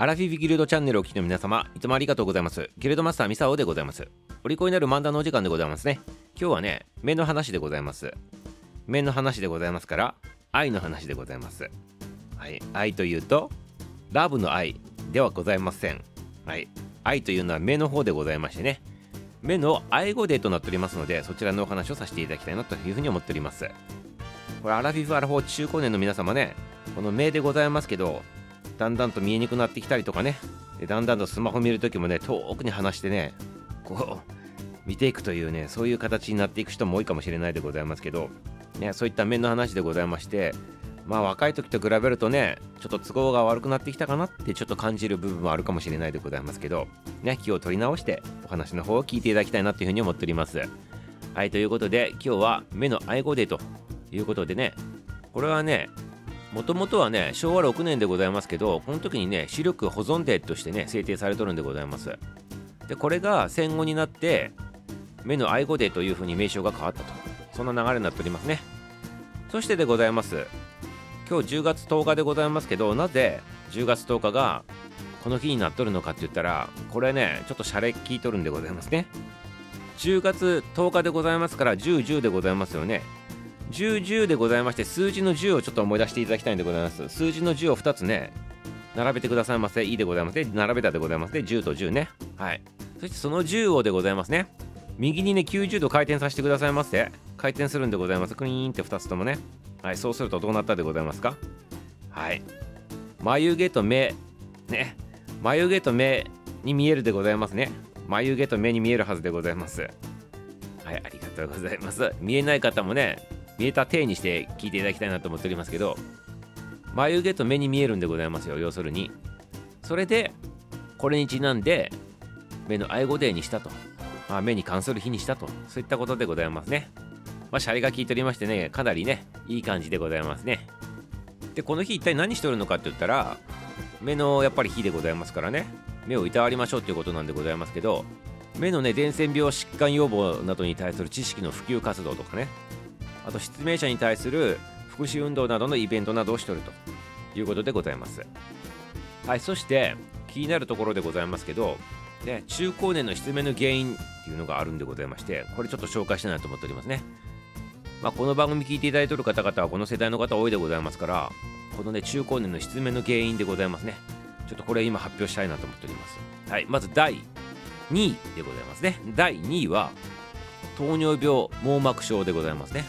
アラフィフギルドチャンネルをお聞きの皆様、いつもありがとうございます。ギルドマスターミサオでございます。お利口になる漫談のお時間でございますね。今日はね、目の話でございます。目の話でございますから、愛の話でございます。はい、愛というと、ラブの愛ではございません。はい、愛というのは目の方でございましてね。目の愛語デーとなっておりますので、そちらのお話をさせていただきたいなというふうに思っております。これ、アラフィフ・アラフォー中高年の皆様ね、この目でございますけど、だんだんと見えにくくなってきたりとかね。でだんだんとスマホ見るときもね遠くに離してねこう見ていくというねそういう形になっていく人も多いかもしれないでございますけど、ね、そういった面の話でございましてまあ若い時と比べるとねちょっと都合が悪くなってきたかなってちょっと感じる部分もあるかもしれないでございますけどね気を取り直してお話の方を聞いていただきたいなというふうに思っております。はいということで今日は目の愛語デーということでねこれはねもともとはね、昭和6年でございますけど、この時にね、視力保存デーとしてね、制定されとるんでございます。で、これが戦後になって、目の愛護デーというふうに名称が変わったと。そんな流れになっておりますね。そしてでございます。今日10月10日でございますけど、なぜ10月10日がこの日になっとるのかって言ったら、これね、ちょっとシャレ聞いとるんでございますね。10月10日でございますから、10、10でございますよね。10、10でございまして、数字の10をちょっと思い出していただきたいんでございます。数字の10を2つね、並べてくださいませ。いいでございますね。並べたでございますね。10と10ね。はい。そしてその10をでございますね。右にね、90度回転させてくださいませ。回転するんでございます。クリーンって2つともね。はい。そうするとどうなったでございますか？はい。眉毛と目、ね。眉毛と目に見えるでございますね。眉毛と目に見えるはずでございます。はい。ありがとうございます。見えない方もね、見えた体にして聞いていただきたいなと思っておりますけど眉毛と目に見えるんでございますよ要するに。それでこれにちなんで目の愛護デーにしたと、まあ、目に関する日にしたと。そういったことでございますね。まあシャリが効いておりましてねかなりねいい感じでございますね。でこの日一体何してるのかって言ったら目のやっぱり日でございますからね。目をいたわりましょうっていうことなんでございますけど目のね伝染病疾患予防などに対する知識の普及活動とかねあと失明者に対する福祉運動などのイベントなどをしておるということでございます。はい、そして気になるところでございますけど、ね、中高年の失明の原因っていうのがあるんでございまして、これちょっと紹介したいなと思っておりますね。まあ、この番組聞いていただいている方々はこの世代の方多いでございますから、このね、中高年の失明の原因でございますね。ちょっとこれ今発表したいなと思っております。はい、まず第2位でございますね。第2位は、糖尿病網膜症でございますね。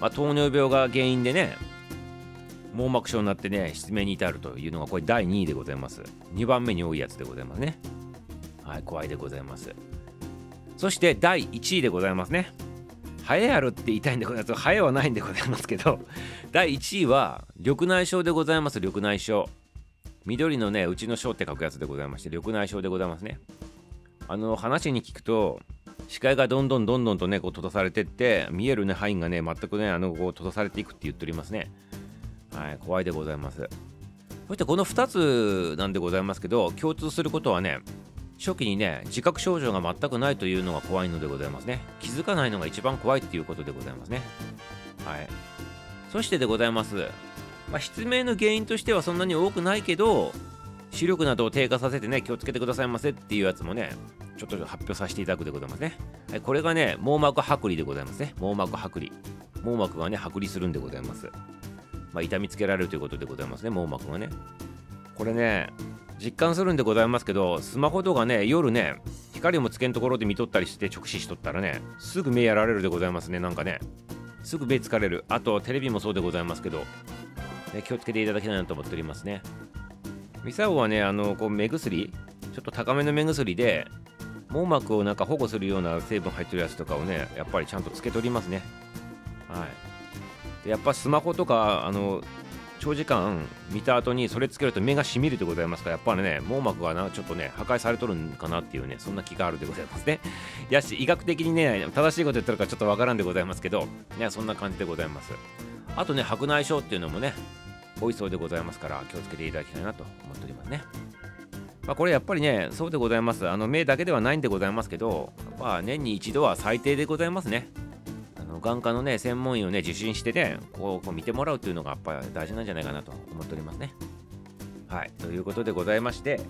まあ、糖尿病が原因でね網膜症になってね失明に至るというのがこれ第2位でございます。2番目に多いやつでございますね。はい怖いでございます。そして第1位でございますね。ハエあるって言いたいんでございます。ハエはないんでございますけど第1位は緑内障でございます。緑内障。緑のねうちの章って書くやつでございまして緑内障でございますね。あの話に聞くと視界がどんどんどんどんとねこう閉ざされてって見えるね範囲がね全くねあのこう閉ざされていくって言っておりますね。はい怖いでございます。そしてこの2つなんでございますけど共通することはね初期にね自覚症状が全くないというのが怖いのでございますね。気づかないのが一番怖いっていうことでございますね。はい。そしてでございます。まあ、失明の原因としてはそんなに多くないけど視力などを低下させてね気をつけてくださいませっていうやつもねちょっと発表させていただくでございますね。はい、これがね、網膜剥離でございますね。網膜剥離。網膜がね、剥離するんでございます。まあ、痛みつけられるということでございますね、網膜がね。これね、実感するんでございますけど、スマホとかね、夜ね、光もつけんところで見とったりして直視しとったらね、すぐ目やられるでございますね、なんかね。すぐ目疲れる。あと、テレビもそうでございますけど、ね、気をつけていただきたいなと思っておりますね。ミサオはね、あの、こう目薬、ちょっと高めの目薬で、網膜をなんか保護するような成分入ってるやつとかをねやっぱりちゃんとつけとりますね。はい。でやっぱスマホとかあの長時間見た後にそれつけると目がしみるでございますからやっぱりね網膜がなちょっとね破壊されとるんかなっていうねそんな気があるでございますね。やし医学的にね正しいこと言ってるかちょっとわからんでございますけどねそんな感じでございます。あとね白内障っていうのもね多いそうでございますから気をつけていただきたいなと思っておりますねまあ、これやっぱりね、そうでございます。あの目だけではないんでございますけど、まあ、年に一度は最低でございますね。あの眼科のね、専門医をね、受診してね、こうこう見てもらうというのがやっぱり大事なんじゃないかなと思っておりますね。はいということでございまして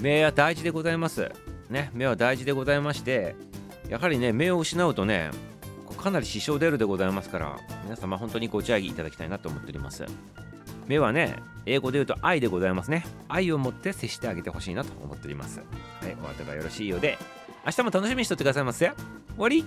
目は大事でございますね目は大事でございましてやはりね目を失うとねかなり支障出るでございますから皆様本当にご自愛いただきたいなと思っております目はね英語で言うと愛でございますね。愛を持って接してあげてほしいなと思っております。はいお後がよろしいようで明日も楽しみにしとってくださいませ終わり。